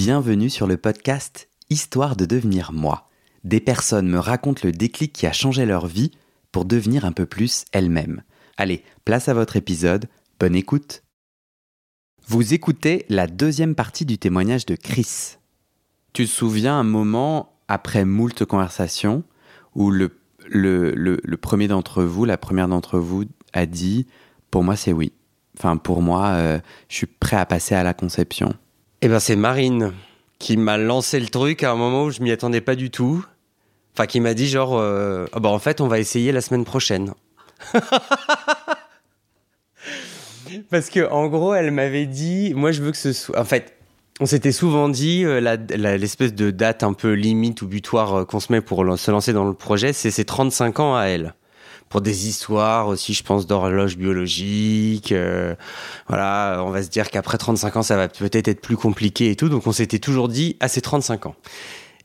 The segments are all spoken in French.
Bienvenue sur le podcast Histoire de devenir moi. Des personnes me racontent le déclic qui a changé leur vie pour devenir un peu plus elles-mêmes. Allez, place à votre épisode, bonne écoute. Vous écoutez la deuxième partie du témoignage de Chris. Tu te souviens un moment après moult conversations où le, premier d'entre vous, la première d'entre vous a dit Pour moi, c'est oui. Enfin, pour moi, euh, je suis prêt à passer à la conception. Eh ben, c'est Marine qui m'a lancé le truc à un moment où je m'y attendais pas du tout. Enfin, qui m'a dit genre, euh, Ah bah en fait, on va essayer la semaine prochaine. Parce que en gros, elle m'avait dit, moi, je veux que ce soit. En fait, on s'était souvent dit euh, l'espèce de date un peu limite ou butoir euh, qu'on se met pour se lancer dans le projet, c'est ses 35 ans à elle. Pour des histoires aussi, je pense, d'horloge biologique. euh, voilà, on va se dire qu'après 35 ans, ça va peut-être être plus compliqué et tout. Donc on s'était toujours dit à ses 35 ans.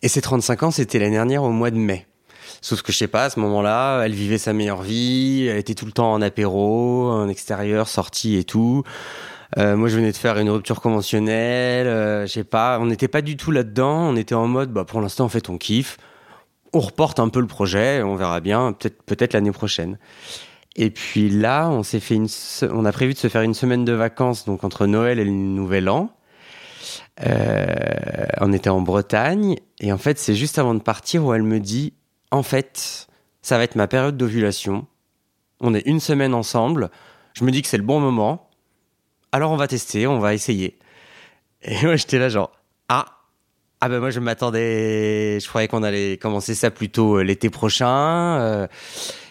Et ses 35 ans, c'était l'année dernière au mois de mai. Sauf que je sais pas, à ce moment-là, elle vivait sa meilleure vie, elle était tout le temps en apéro, en extérieur, sortie et tout. Euh, moi, je venais de faire une rupture conventionnelle, euh, je sais pas, on n'était pas du tout là-dedans, on était en mode, bah, pour l'instant, en fait, on kiffe. On reporte un peu le projet, on verra bien, peut-être l'année prochaine. Et puis là, on s'est fait une, on a prévu de se faire une semaine de vacances, donc entre Noël et le Nouvel An. Euh, on était en Bretagne, et en fait, c'est juste avant de partir où elle me dit, en fait, ça va être ma période d'ovulation. On est une semaine ensemble. Je me dis que c'est le bon moment. Alors on va tester, on va essayer. Et moi j'étais là genre ah ah ben moi je m'attendais, je croyais qu'on allait commencer ça plutôt euh, l'été prochain. euh,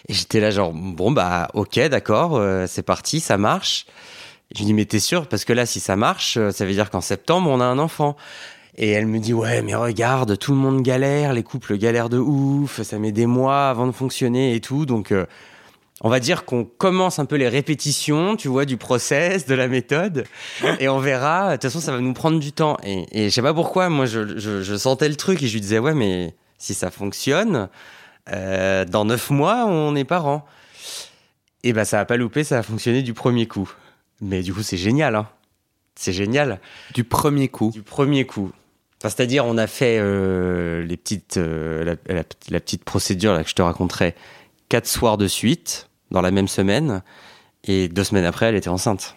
et j'étais là genre bon bah ok d'accord euh, c'est parti ça marche. Je lui dis mais t'es sûr? Parce que là si ça marche ça veut dire qu'en septembre on a un enfant. Et elle me dit ouais mais regarde tout le monde galère, les couples galèrent de ouf, ça met des mois avant de fonctionner et tout donc on va dire qu'on commence un peu les répétitions, tu vois, du process, de la méthode, et on verra. De toute façon, ça va nous prendre du temps. Et, et je sais pas pourquoi, moi, je, je- je sentais le truc et je lui disais, ouais, mais si ça fonctionne, euh, dans neuf mois, on est parents. Et ben, ça a pas loupé, ça a fonctionné du premier coup. Mais du coup, c'est génial, hein. C'est génial Du premier coup. du premier coup. Enfin, c'est-à-dire, on a fait euh, les petites, euh, la, la- la petite procédure là, que je te raconterai quatre soirs de suite dans la même semaine, et deux semaines après, elle était enceinte.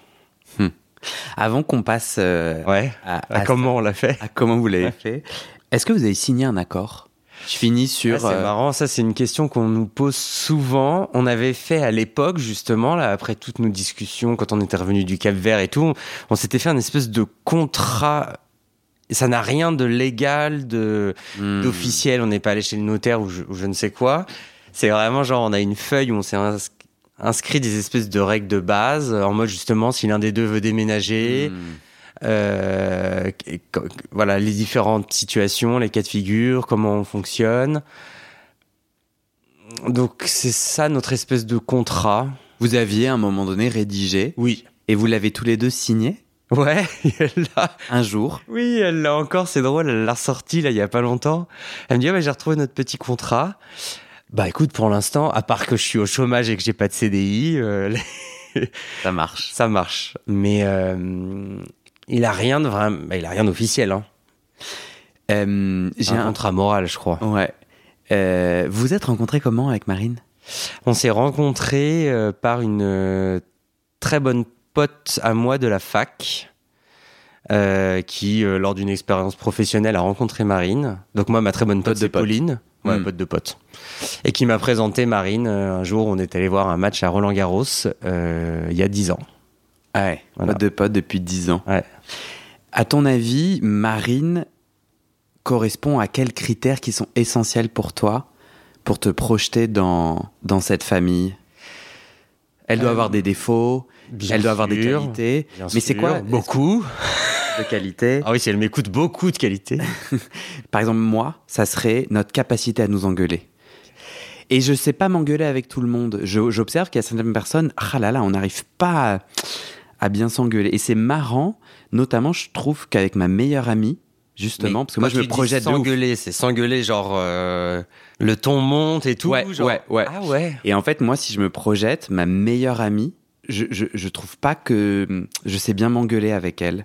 Avant qu'on passe euh, Ouais. à, Ah, à- comment on l'a fait à comment vous l'avez fait, est-ce que vous avez signé un accord? Je finis Ah, sur. C'est euh, marrant, ça c'est une question qu'on nous pose souvent. On avait fait à l'époque justement, là après toutes nos discussions, quand on était revenu du Cap Vert et tout, on, on s'était fait un espèce de contrat. Ça n'a rien de légal, de hmm, d'officiel, on n'est pas allé chez le notaire ou je, ou je ne sais quoi. C'est vraiment genre, on a une feuille où on s'est inscrit des espèces de règles de base, en mode justement, si l'un des deux veut déménager, hmm. euh, et voilà, les différentes situations, les cas de figure, comment on fonctionne. Donc, c'est ça notre espèce de contrat. Vous aviez à un moment donné rédigé Oui. et vous l'avez tous les deux signé Ouais, elle l'a. un jour. Oui, elle l'a encore, c'est drôle, elle l'a ressorti là il y a pas longtemps. Elle me dit, ah, bah, j'ai retrouvé notre petit contrat. Bah écoute, pour l'instant, à part que je suis au chômage et que j'ai pas de CDI, euh, Ça marche. ça marche. Mais euh, il a rien de vraiment, bah, il a rien d'officiel. Hein. Euh, J'ai un un. contrat moral, je crois. Ouais. Vous êtes rencontrés comment avec Marine? On s'est rencontrés euh, par une très bonne pote à moi de la fac. qui, lors d'une expérience professionnelle, a rencontré Marine. Donc moi, ma très bonne pote, Pote de pote. Pauline. Ouais, Mm. pote de pote. Et qui m'a présenté Marine. euh, un jour, on est allé voir un match à Roland-Garros euh, il y a 10 ans. Ah ouais. Voilà. Pote de pote depuis 10 ans. Ouais. À ton avis, Marine correspond à quels critères qui sont essentiels pour toi pour te projeter dans, dans cette famille? Elle doit Euh, avoir des défauts, elle doit avoir des qualités. Mais c'est quoi Beaucoup. De qualités Ah oui, si elle m'écoute, beaucoup de qualité. Par exemple, moi, ça serait notre capacité à nous engueuler. Et je sais pas m'engueuler avec tout le monde. Je- J'observe qu'il y a certaines personnes, ah là là, on n'arrive pas à, à bien s'engueuler. Et c'est marrant, notamment, je trouve qu'avec ma meilleure amie, justement, parce que moi, je me projette de s'engueuler, c'est s'engueuler, genre euh, le ton monte et tout. Ouais, genre- ouais, ouais. Ah ouais. Et en fait, moi, si je me projette, ma meilleure amie, je, je, je trouve pas que je sais bien m'engueuler avec elle.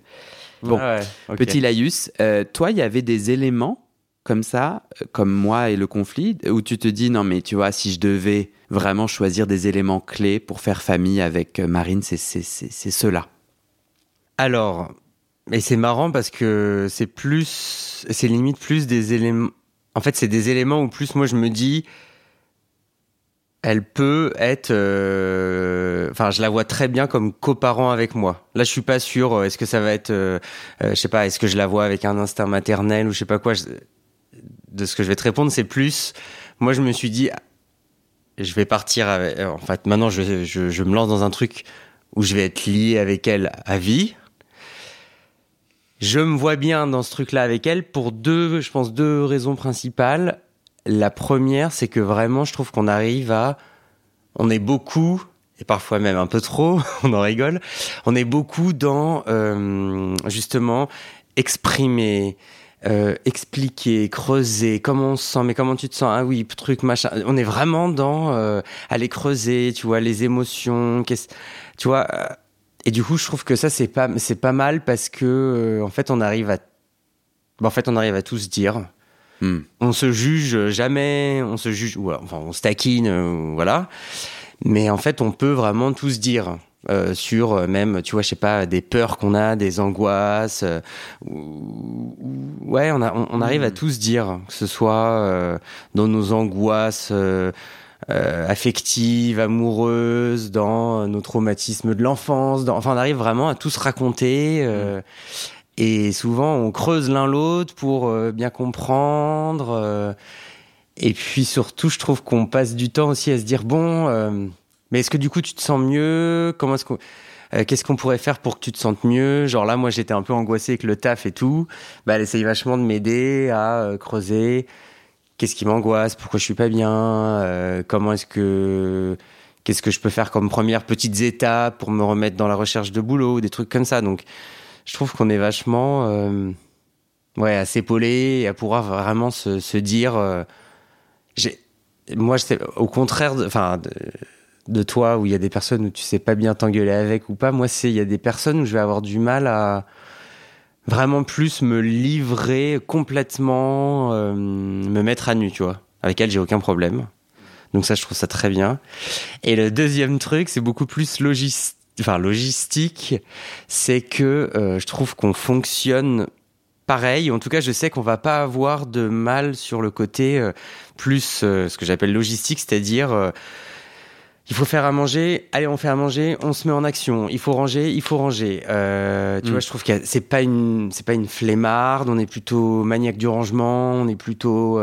Bon, Ah ouais, petit laïus, euh, toi, il y avait des éléments comme ça, euh, comme moi et le conflit, où tu te dis non mais tu vois, si je devais vraiment choisir des éléments clés pour faire famille avec euh, Marine, c'est c'est c'est c'est ceux-là. Alors, et c'est marrant parce que c'est plus, c'est limite plus des éléments. En fait, c'est des éléments où plus moi je me dis, elle peut être. euh, Enfin, je la vois très bien comme coparent avec moi. Là, je suis pas sûr. euh, Est-ce que ça va être, euh, euh, je sais pas, est-ce que je la vois avec un instinct maternel ou je sais pas quoi. De ce que je vais te répondre, c'est plus. Moi, je me suis dit, je vais partir. Avec, en fait, maintenant, je, je, je me lance dans un truc où je vais être lié avec elle à vie. Je me vois bien dans ce truc-là avec elle pour deux, je pense, deux raisons principales. La première, c'est que vraiment, je trouve qu'on arrive à, on est beaucoup, et parfois même un peu trop, on en rigole, on est beaucoup dans, euh, justement, exprimer, euh, expliquer, creuser, comment on se sent, mais comment tu te sens, ah oui, truc, machin. On est vraiment dans euh, aller creuser, tu vois, les émotions, tu vois. et du coup, je trouve que ça, c'est pas, c'est pas mal parce que, en fait, on arrive à, bah, en fait, on arrive à tout se dire. Hmm. On se juge jamais, on se juge, ou, enfin, on se taquine, euh, voilà. Mais en fait, on peut vraiment tout se dire. euh, sur euh, même, tu vois, je sais pas, des peurs qu'on a, des angoisses. euh, ou- ou- ouais, on, a, on, on arrive à tout se dire, que ce soit euh, dans nos angoisses euh, euh, affectives, amoureuses, dans nos traumatismes de l'enfance. Enfin, on arrive vraiment à tout se raconter. euh, et souvent, on creuse l'un l'autre pour euh, bien comprendre. euh, et puis surtout, je trouve qu'on passe du temps aussi à se dire bon, euh, mais est-ce que du coup tu te sens mieux? Comment est-ce qu'on Qu'est-ce qu'on pourrait faire pour que tu te sentes mieux? Genre là, moi, j'étais un peu angoissé avec le taf et tout. Bah, elle essaye vachement de m'aider à creuser. Qu'est-ce qui m'angoisse? Pourquoi je suis pas bien? Comment est-ce que Qu'est-ce que je peux faire comme premières petites étapes pour me remettre dans la recherche de boulot, des trucs comme ça. Donc, je trouve qu'on est vachement, euh, ouais, à s'épauler et à pouvoir vraiment se, dire, euh, moi, au contraire, de, de, toi, où il y a des personnes où tu sais pas bien t'engueuler avec ou pas. Moi, il y a des personnes où je vais avoir du mal à vraiment plus me livrer complètement, euh, me mettre à nu, tu vois, avec elle, j'ai aucun problème. Donc ça, je trouve ça très bien. Et le deuxième truc, c'est beaucoup plus logis- enfin, logistique. C'est que euh, je trouve qu'on fonctionne pareil. En tout cas, je sais qu'on va pas avoir de mal sur le côté euh, plus euh, ce que j'appelle logistique, c'est-à-dire euh, il faut faire à manger, allez, on fait à manger, on se met en action. Il faut ranger, il faut ranger. Tu Mm. vois, je trouve que c'est pas une, c'est pas une flemmarde. On est plutôt maniaque du rangement. On est plutôt,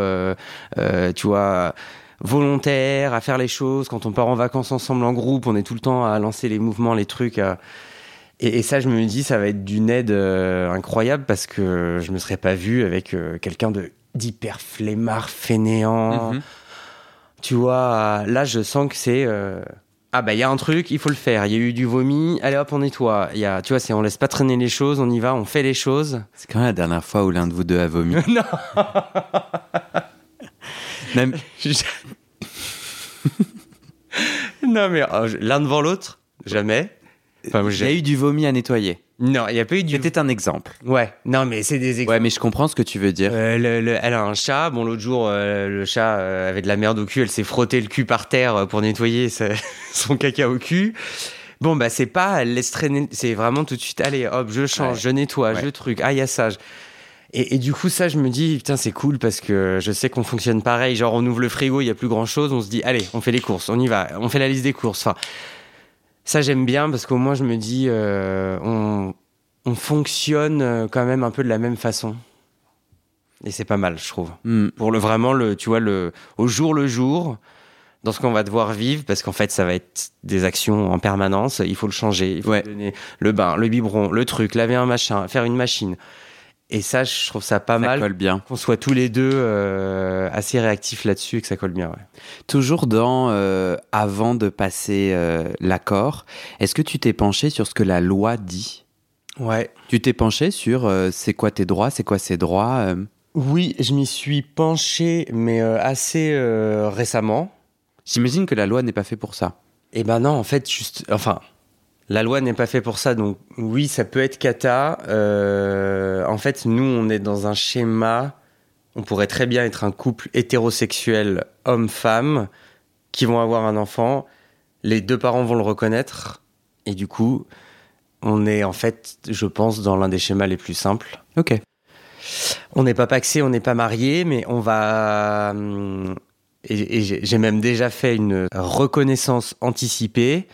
tu vois, volontaire à faire les choses. Quand on part en vacances ensemble en groupe, on est tout le temps à lancer les mouvements, les trucs. à- Et, et ça, je me dis, ça va être d'une aide euh, incroyable parce que je me serais pas vu avec euh, quelqu'un de d'hyper flemmard, fainéant. Mhm. Tu vois, là, je sens que c'est. euh, Ah, bah, il y a un truc, il faut le faire. Il y a eu du vomi, allez hop, on nettoie. Il y a, tu vois, c'est on laisse pas traîner les choses, on y va, on fait les choses. C'est quand même la dernière fois où l'un de vous deux a vomi. non Même- Non, mais euh, l'un devant l'autre, jamais. Enfin, Il y a j'ai- eu du vomi à nettoyer. Non, il n'y a pas eu du. C'était un exemple. Ouais, non, mais c'est des exemples. Ouais, mais je comprends ce que tu veux dire. Euh, le- le- elle a un chat. Bon, l'autre jour, euh, le chat euh, avait de la merde au cul. Elle s'est frotté le cul par terre pour nettoyer sa- son caca au cul. Bon, bah, c'est pas, elle laisse traîner. C'est vraiment tout de suite, allez, hop, je change, Ouais. je nettoie, Ouais. je truc. Ah, il y a ça. je- Et, et du coup, ça, je me dis, putain, c'est cool parce que je sais qu'on fonctionne pareil. Genre, on ouvre le frigo, il y a plus grand chose. On se dit, allez, on fait les courses, on y va. On fait la liste des courses. Enfin, ça, j'aime bien parce qu'au moins, je me dis, euh, on, on fonctionne euh, quand même un peu de la même façon. Et c'est pas mal, je trouve. Hmm. Pour le vraiment, le, tu vois, le, au jour le jour, dans ce qu'on va devoir vivre, parce qu'en fait, ça va être des actions en permanence. Il faut le changer, il faut Ouais. donner le bain, le biberon, le truc, laver un machin, faire une machine. Et ça, je trouve ça pas Ça mal colle bien. qu'on soit tous les deux euh, assez réactifs là-dessus et que ça colle bien. Ouais. Toujours dans euh, avant de passer euh, l'accord, est-ce que tu t'es penché sur ce que la loi dit? Ouais. Tu t'es penché sur c'est quoi tes droits, c'est quoi ses droits Oui, je m'y suis penché, mais assez récemment. J'imagine que la loi n'est pas faite pour ça. Et ben non, en fait, juste, enfin, La loi n'est pas faite pour ça, donc oui, ça peut être cata. Euh, en fait, nous, on est dans un schéma. On pourrait très bien être un couple hétérosexuel homme-femme qui vont avoir un enfant. Les deux parents vont le reconnaître. Et du coup, on est en fait, je pense, dans l'un des schémas les plus simples. Ok. On n'est pas paxé, on n'est pas marié, mais on va. hum, Et, j'ai même déjà fait une reconnaissance anticipée.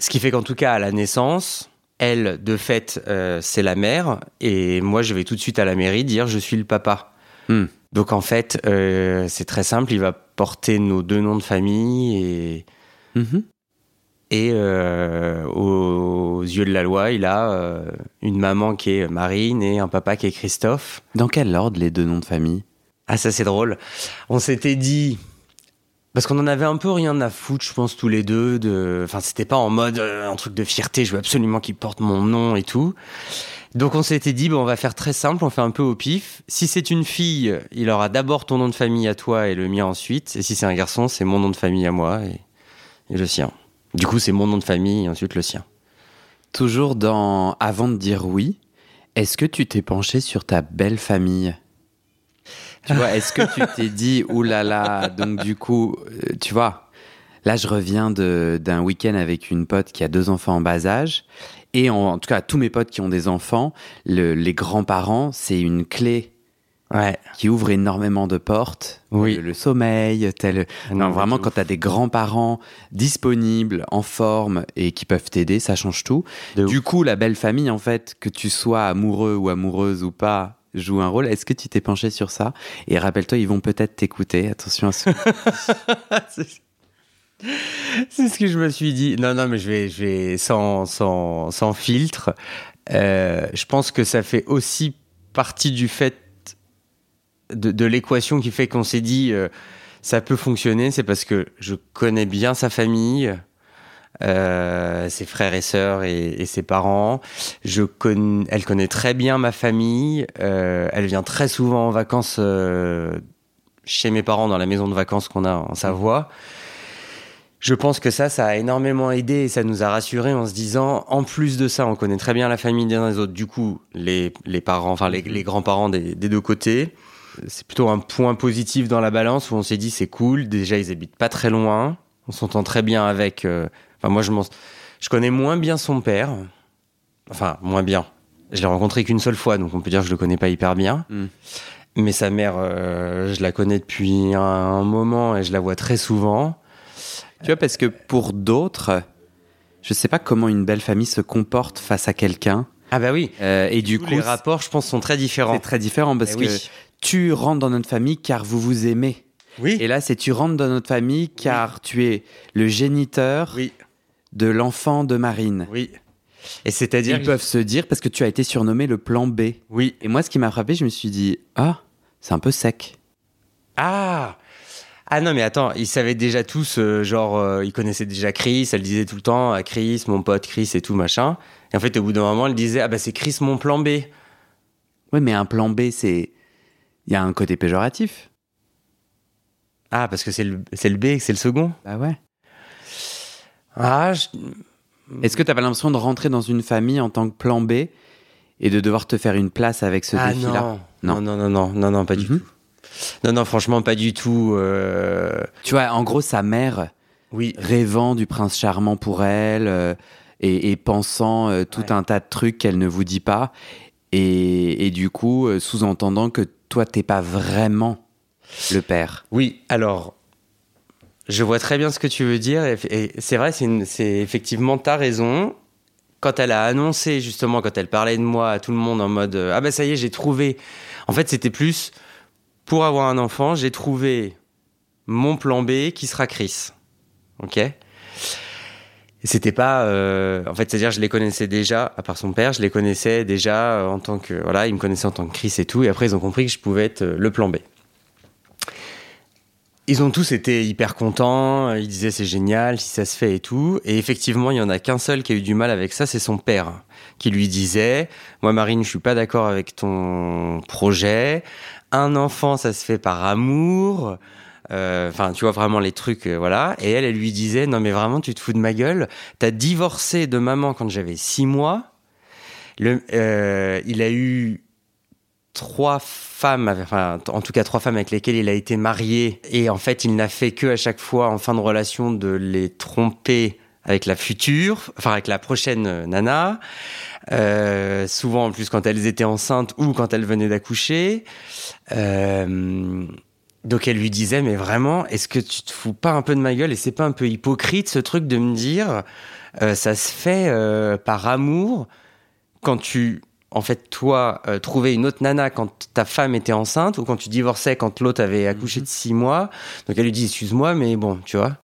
Ce qui fait qu'en tout cas, à la naissance, elle, de fait, euh, c'est la mère. Et moi, je vais tout de suite à la mairie dire je suis le papa. Hmm. Donc en fait, euh, c'est très simple. Il va porter nos deux noms de famille et. Mhm. Et euh, aux yeux de la loi, il a une maman qui est Marine et un papa qui est Christophe. Dans quel ordre les deux noms de famille? Ah, ça c'est drôle. On s'était dit. Parce qu'on en avait un peu rien à foutre, je pense, tous les deux. De... Enfin, c'était pas en mode euh, un truc de fierté, je veux absolument qu'il porte mon nom et tout. Donc on s'était dit, bon, on va faire très simple, on fait un peu au pif. Si c'est une fille, il aura d'abord ton nom de famille à toi et le mien ensuite. Et si c'est un garçon, c'est mon nom de famille à moi et, et le sien. Du coup, c'est mon nom de famille et ensuite le sien. Toujours dans Avant de dire oui, est-ce que tu t'es penché sur ta belle famille? Tu vois, est-ce que tu t'es dit, oulala, donc du coup, euh, tu vois, là je reviens d'un week-end avec une pote qui a deux enfants en bas âge, et en, en tout cas tous mes potes qui ont des enfants, le- les grands-parents, c'est une clé Ouais. qui ouvre énormément de portes. Oui. Le, le sommeil, tel. Non, Non, vraiment, quand tu as des grands-parents disponibles, en forme et qui peuvent t'aider, ça change tout. De du coup, la belle famille, en fait, que tu sois amoureux ou amoureuse ou pas, joue un rôle. Est-ce que tu t'es penché sur ça? Et rappelle-toi, ils vont peut-être t'écouter. Attention à ce. c'est ce que je me suis dit. Non, non, mais je vais, je vais sans, sans, sans filtre. Euh, je pense que ça fait aussi partie du fait de, de l'équation qui fait qu'on s'est dit euh, ça peut fonctionner. C'est parce que je connais bien sa famille, euh, ses frères et sœurs et, ses parents. Je connais, elle connaît très bien ma famille. Euh, elle vient très souvent en vacances euh, chez mes parents dans la maison de vacances qu'on a en Savoie. Je pense que ça, ça a énormément aidé et ça nous a rassurés en se disant, en plus de ça, on connaît très bien la famille des uns des autres. Du coup, les, les parents, enfin les, grands-parents des, des deux côtés, c'est plutôt un point positif dans la balance où on s'est dit c'est cool. Déjà, ils habitent pas très loin, on s'entend très bien avec. Enfin, moi, je connais moins bien son père. Enfin, moins bien. Je l'ai rencontré qu'une seule fois, donc on peut dire que je le connais pas hyper bien. Mm. Mais sa mère, euh, je la connais depuis un, un moment et je la vois très souvent. tu vois, parce que pour d'autres, je sais pas comment une belle famille se comporte face à quelqu'un. Ah bah oui. Euh, et du Tous coup, les rapports, je pense, sont très différents. c'est très différent parce Eh que oui. tu rentres dans notre famille car vous vous aimez. Oui. Et là, c'est tu rentres dans notre famille car tu es le géniteur Oui. De l'enfant de Marine. Oui. Et c'est-à-dire. Ils peuvent se dire parce que tu as été surnommé le plan B. Oui. Et moi, ce qui m'a frappé, je me suis dit ah, c'est un peu sec. Ah Ah non, mais attends, ils savaient déjà tous, euh, genre, euh, ils connaissaient déjà Chris, elle disait tout le temps, ah, Chris, mon pote Chris et tout, machin. Et en fait, au bout d'un moment, elle disait, ah bah c'est Chris, mon plan B. Ouais, mais un plan B, c'est il y a un côté péjoratif. Ah, parce que c'est le, c'est le B c'est le second Bah ouais. Ah, je- Est-ce que t'as pas l'impression de rentrer dans une famille en tant que plan B et de devoir te faire une place avec ce ah défi-là non. non, non, non, non, non, non, pas du Mhm. tout. Non, non, franchement, pas du tout. euh, Tu vois, en gros, sa mère Oui, rêvant du prince charmant pour elle euh, et, et pensant euh, tout Ouais. un tas de trucs qu'elle ne vous dit pas et, et du coup euh, sous-entendant que toi t'es pas vraiment le père. Oui, alors, je vois très bien ce que tu veux dire. Et, c'est vrai, c'est c'est effectivement ta raison. Quand elle a annoncé, justement, quand elle parlait de moi à tout le monde en mode euh, Ah bah ça y est, j'ai trouvé. En fait, c'était plus pour avoir un enfant, j'ai trouvé mon plan B qui sera Chris. Ok? C'était pas. euh, en fait, c'est-à-dire, je les connaissais déjà, à part son père, je les connaissais déjà euh, en tant que. Voilà, ils me connaissaient en tant que Chris et tout. Et après, ils ont compris que je pouvais être le plan B. Ils ont tous été hyper contents, ils disaient c'est génial si ça se fait et tout. Et effectivement, il y en a qu'un seul qui a eu du mal avec ça, c'est son père, qui lui disait Moi, Marine, je suis pas d'accord avec ton projet. Un enfant, ça se fait par amour. Euh, Enfin, tu vois vraiment les trucs, euh, voilà. Et elle, elle lui disait, non mais vraiment, tu te fous de ma gueule. T'as divorcé de maman quand j'avais six mois. Euh, il a eu trois femmes, enfin, en tout cas trois femmes avec lesquelles il a été marié. Et en fait, il n'a fait que à chaque fois, en fin de relation, de les tromper avec la future, enfin avec la prochaine euh, nana. Euh, souvent en plus quand elles étaient enceintes ou quand elles venaient d'accoucher. Euh, donc elle lui disait mais vraiment est-ce que tu te fous pas un peu de ma gueule et c'est pas un peu hypocrite ce truc de me dire ça se fait par amour quand tu en fait toi euh, trouvais une autre nana quand ta femme était enceinte ou quand tu divorçais quand l'autre avait accouché de six mois. Donc elle lui dit excuse-moi mais bon tu vois.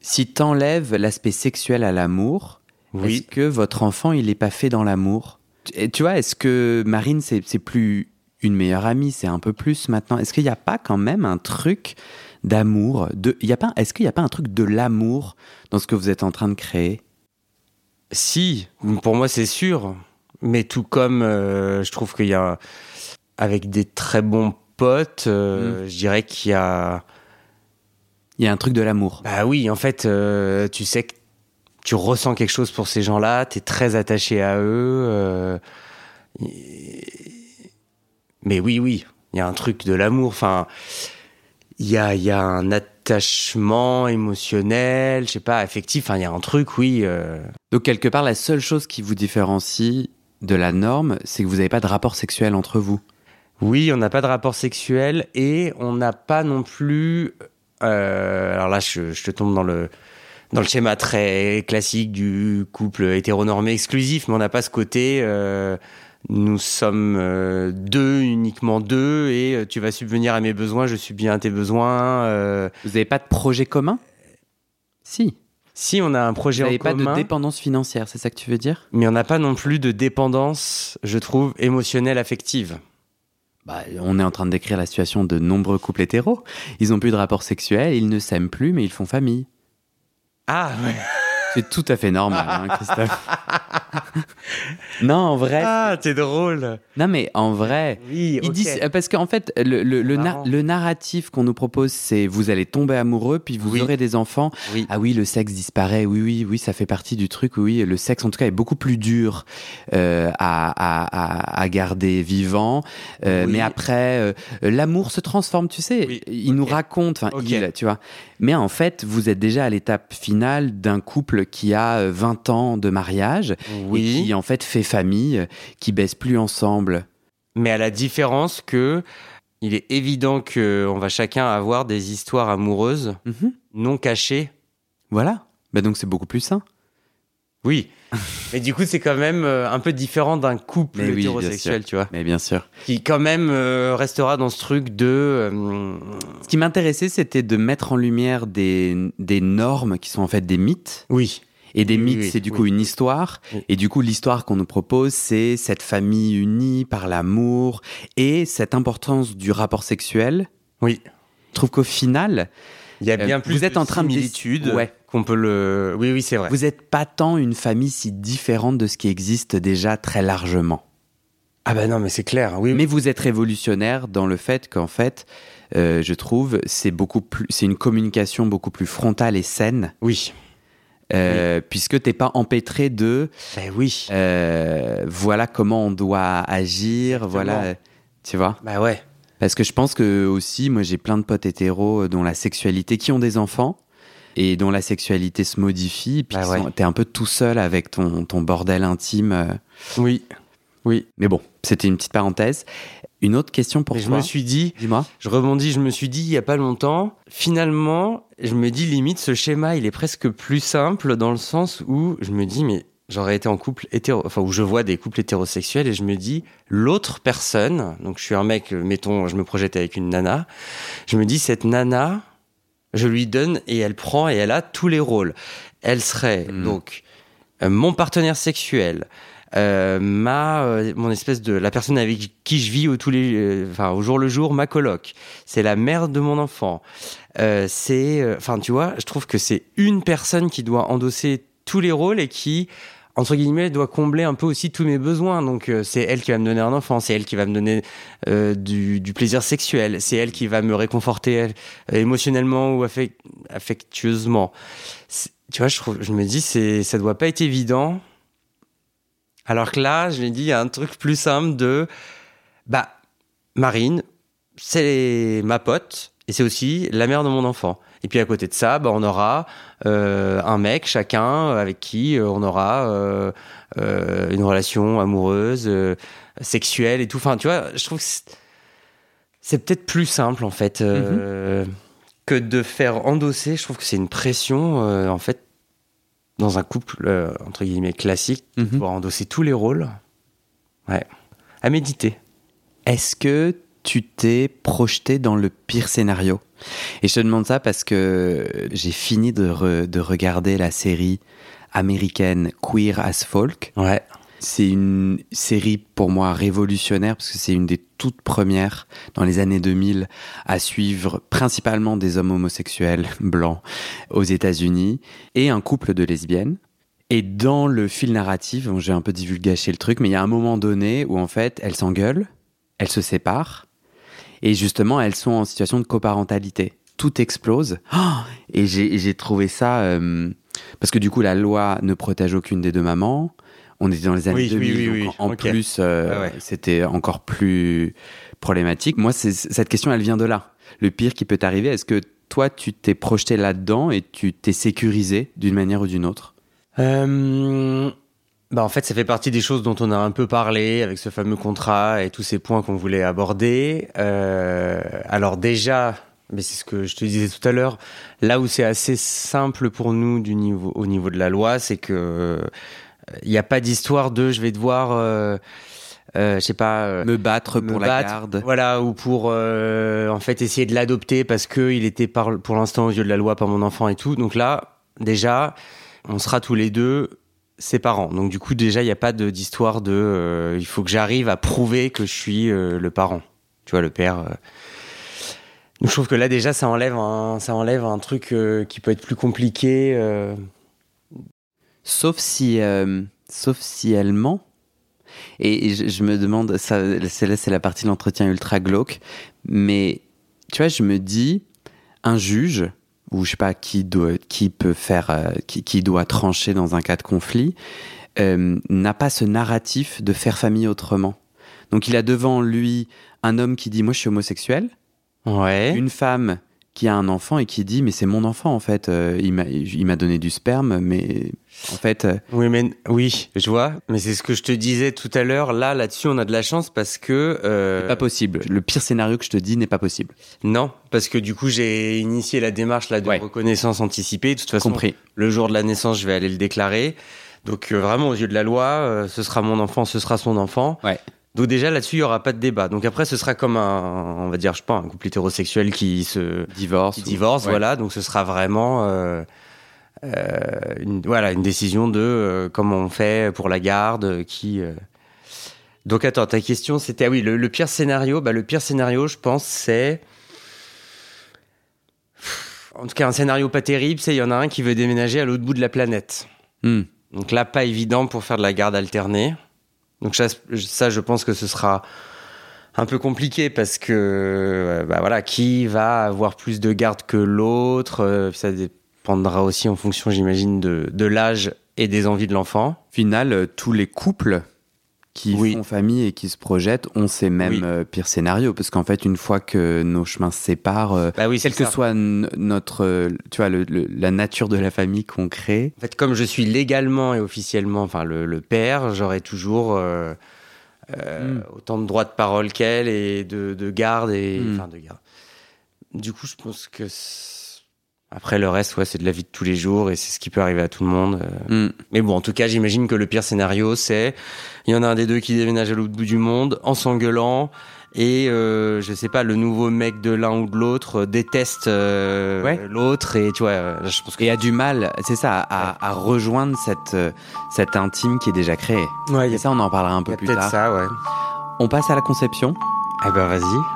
Si t'enlèves l'aspect sexuel à l'amour, Oui. est-ce que votre enfant, il n'est pas fait dans l'amour? Et Tu vois, est-ce que Marine, c'est c'est plus une meilleure amie, c'est un peu plus maintenant? Est-ce qu'il n'y a pas quand même un truc d'amour de, il y a pas, Est-ce qu'il n'y a pas un truc de l'amour dans ce que vous êtes en train de créer? Si, pour moi c'est sûr. Mais tout comme euh, je trouve qu'il y a, avec des très bons potes, euh, je dirais qu'il y a... Il y a un truc de l'amour. Bah oui, en fait, euh, tu sais que tu ressens quelque chose pour ces gens-là, tu es très attaché à eux. Mais oui, oui, il y a un truc de l'amour. Enfin, il y a, y a un attachement émotionnel, je sais pas, affectif. Enfin, il y a un truc, oui. Donc quelque part, la seule chose qui vous différencie de la norme, c'est que vous n'avez pas de rapport sexuel entre vous. Oui, on n'a pas de rapport sexuel et on n'a pas non plus. euh, alors là, je, je te tombe dans le dans le schéma très classique du couple hétéronormé exclusif, mais on n'a pas ce côté. euh, nous sommes euh, deux, uniquement deux, et tu vas subvenir à mes besoins, je subviens à tes besoins. euh. Vous n'avez pas de projet commun? Si. Si on a un Vous projet en n'avez pas commun, de dépendance financière, c'est ça que tu veux dire? Mais on n'a pas non plus de dépendance, je trouve, émotionnelle, affective. Bah, on est en train de décrire la situation de nombreux couples hétéros. Ils n'ont plus de rapport sexuel, ils ne s'aiment plus, mais ils font famille. Ah, ouais. C'est tout à fait normal, hein, Christophe. non, en vrai. ah, t'es drôle. Non, mais en vrai. Oui, Ils ok. disent, parce qu'en fait, le, le, le, na- le narratif qu'on nous propose, c'est vous allez tomber amoureux, puis vous Oui. aurez des enfants. Oui. Ah oui, le sexe disparaît. Oui, oui, oui, ça fait partie du truc. Oui, le sexe, en tout cas, est beaucoup plus dur euh, à, à, à, garder vivant. Euh, Oui. Mais après, euh, l'amour se transforme, tu sais. Oui, Il nous raconte, enfin, il, tu vois. Mais en fait, vous êtes déjà à l'étape finale d'un couple qui a euh, 20 ans de mariage et Oui, qui, en fait, fait famille, qui baisse plus ensemble. mais à la différence que il est évident que on va chacun avoir des histoires amoureuses Mhm. non cachées. Voilà. Bah donc, c'est beaucoup plus sain. Oui. mais du coup, c'est quand même euh, un peu différent d'un couple Mais oui, hétérosexuel, tu vois, Mais bien sûr. qui quand même euh, restera dans ce truc de euh, Ce qui m'intéressait, c'était de mettre en lumière des, des normes qui sont en fait des mythes. oui, Et des mythes, oui, c'est du oui. coup une histoire. Et du coup, l'histoire qu'on nous propose, c'est cette famille unie par l'amour et cette importance du rapport sexuel. oui. Je trouve qu'au final, Il y a Euh, bien plus vous êtes de en train de similitudes Ouais. qu'on peut le. Oui, oui, c'est vrai. vous n'êtes pas tant une famille si différente de ce qui existe déjà très largement. Ah bah non, mais c'est clair. Oui, Mais vous êtes révolutionnaire dans le fait qu'en fait, euh, je trouve, c'est beaucoup plus, c'est une communication beaucoup plus frontale et saine. oui. Euh, puisque t'es pas empêtré de Ben oui. euh, voilà comment on doit agir, voilà, tu vois. Bah ouais. Parce que je pense que aussi, moi j'ai plein de potes hétéros euh, dont la sexualité, qui ont des enfants et dont la sexualité se modifie, puis qui ouais. t'es un peu tout seul avec ton, ton bordel intime. Oui. Oui. Mais bon, c'était une petite parenthèse. Une autre question pour je toi. me suis dit, Dis-moi. je rebondis, je me suis dit il y a pas longtemps, finalement, je me dis limite ce schéma, il est presque plus simple dans le sens où je me dis mais j'aurais été en couple hétéro, enfin où je vois des couples hétérosexuels et je me dis l'autre personne, donc je suis un mec, mettons, je me projette avec une nana, je me dis cette nana, je lui donne et elle prend et elle a tous les rôles. Elle serait Mm. donc euh, mon partenaire sexuel, euh, ma euh, mon espèce de la personne avec qui je vis au tous les euh, enfin au jour le jour ma coloc c'est la mère de mon enfant Euh, c'est euh, enfin tu vois je trouve que c'est une personne qui doit endosser tous les rôles et qui entre guillemets, doit combler un peu aussi tous mes besoins. Donc, euh, c'est elle qui va me donner un enfant, c'est elle qui va me donner euh, du, du, plaisir sexuel, c'est elle qui va me réconforter émotionnellement ou affect affectueusement. Tu vois, je, trouve, je me dis, c'est, ça doit pas être évident. Alors que là, je me dis, il y a un truc plus simple de, bah, Marine, c'est ma pote et c'est aussi la mère de mon enfant. Et puis à côté de ça, bah, on aura euh, un mec chacun avec qui euh, on aura euh, euh, une relation amoureuse, sexuelle et tout. Enfin, tu vois, je trouve que c'est peut-être plus simple en fait mm-hmm. que de faire endosser. Je trouve que c'est une pression en fait dans un couple entre guillemets classique mm-hmm. pour endosser tous les rôles. Ouais, à méditer. Est-ce que tu t'es projeté dans le pire scénario? Et je te demande ça parce que j'ai fini de, de, regarder la série américaine Queer as Folk. Ouais. C'est une série pour moi révolutionnaire parce que c'est une des toutes premières dans les années 2000 à suivre principalement des hommes homosexuels blancs aux États-Unis et un couple de lesbiennes. Et dans le fil narratif, j'ai un peu divulgaché le truc, mais il y a un moment donné où en fait elles s'engueulent, elles se séparent et justement, elles sont en situation de coparentalité. Tout explose. et j'ai trouvé ça. Euh, parce que du coup, la loi ne protège aucune des deux mamans. On était dans les années 2000, donc en plus, euh, c'était encore plus problématique. Moi, cette question, elle vient de là. Le pire qui peut t'arriver, est-ce que toi, tu t'es projeté là-dedans et tu t'es sécurisé d'une manière ou d'une autre? Euh, bah en fait, ça fait partie des choses dont on a un peu parlé avec ce fameux contrat et tous ces points qu'on voulait aborder. Euh, alors déjà, mais c'est ce que je te disais tout à l'heure, là où c'est assez simple pour nous du niveau, au niveau de la loi, c'est que il n'y a pas d'histoire de je vais devoir, euh, euh, je sais pas, euh, me battre pour la garde, voilà, ou pour euh, en fait essayer de l'adopter parce que il était par, pour l'instant aux yeux de la loi pas mon enfant et tout. Donc là, déjà, on sera tous les deux ses parents. Donc du coup déjà il n'y a pas d'histoire de, euh, il faut que j'arrive à prouver que je suis euh, le parent. Tu vois le père. Euh. Donc je trouve que là déjà ça enlève un, ça enlève un truc qui peut être plus compliqué. Sauf si, sauf si elle ment. Et, je, je, me demande, ça, c'est c'est la partie de l'entretien ultra glauque. Mais tu vois, je me dis, un juge, ou je sais pas qui doit, qui peut faire, euh, qui, qui, doit trancher dans un cas de conflit, euh, n'a pas ce narratif de faire famille autrement. Donc il a devant lui un homme qui dit moi je suis homosexuel, ouais. une femme qui a un enfant et qui dit mais c'est mon enfant en fait. Euh, il m'a donné du sperme mais en fait euh, oui mais oui je vois. Mais c'est ce que je te disais tout à l'heure. Là là-dessus on a de la chance parce que euh... pas possible. Le pire scénario que je te dis n'est pas possible. Non parce que du coup j'ai initié la démarche là de reconnaissance anticipée. De toute façon Compris. le jour de la naissance je vais aller le déclarer. Donc euh, vraiment aux yeux de la loi ce sera mon enfant ce sera son enfant. Ouais donc déjà là-dessus, il y aura pas de débat. Donc après, ce sera comme un, on va dire, je sais pas, un couple hétérosexuel qui se divorce, qui divorce, voilà. Donc ce sera vraiment, euh, euh, une, voilà, une décision de euh, comment on fait pour la garde, qui. Donc attends, ta question c'était ah oui, le, le, pire scénario. Bah le pire scénario, je pense, c'est en tout cas un scénario pas terrible. C'est il y en a un qui veut déménager à l'autre bout de la planète. Hmm. Donc là, pas évident pour faire de la garde alternée. Donc ça, je pense que ce sera un peu compliqué parce que euh, bah voilà, qui va avoir plus de garde que l'autre, euh, ça dépendra aussi en fonction, j'imagine, de, de l'âge et des envies de l'enfant. Final, euh, tous les couples qui oui. font famille et qui se projettent ont ces mêmes oui. euh, pires scénarios parce qu'en fait une fois que nos chemins se séparent euh, bah oui, quelle que ça. soit notre euh, tu vois le, le, la nature de la famille qu'on crée en fait comme je suis légalement et officiellement enfin le, le père j'aurai toujours mm. autant de droits de parole qu'elle et de, de, garde et enfin mm. de garde du coup je pense que après le reste, ouais, c'est de la vie de tous les jours et c'est ce qui peut arriver à tout le monde. Mm. Mais bon, en tout cas, j'imagine que le pire scénario, c'est il y en a un des deux qui déménage à l'autre bout du monde en s'engueulant et euh, je sais pas, le nouveau mec de l'un ou de l'autre déteste euh, ouais. l'autre et tu vois, je pense qu'il a du mal, c'est ça, à, ouais. à, rejoindre cette cette intime qui est déjà créée. Ouais, et ça, on en parlera un peu plus tard. ça, ouais. On passe à la conception. Eh ben, vas-y.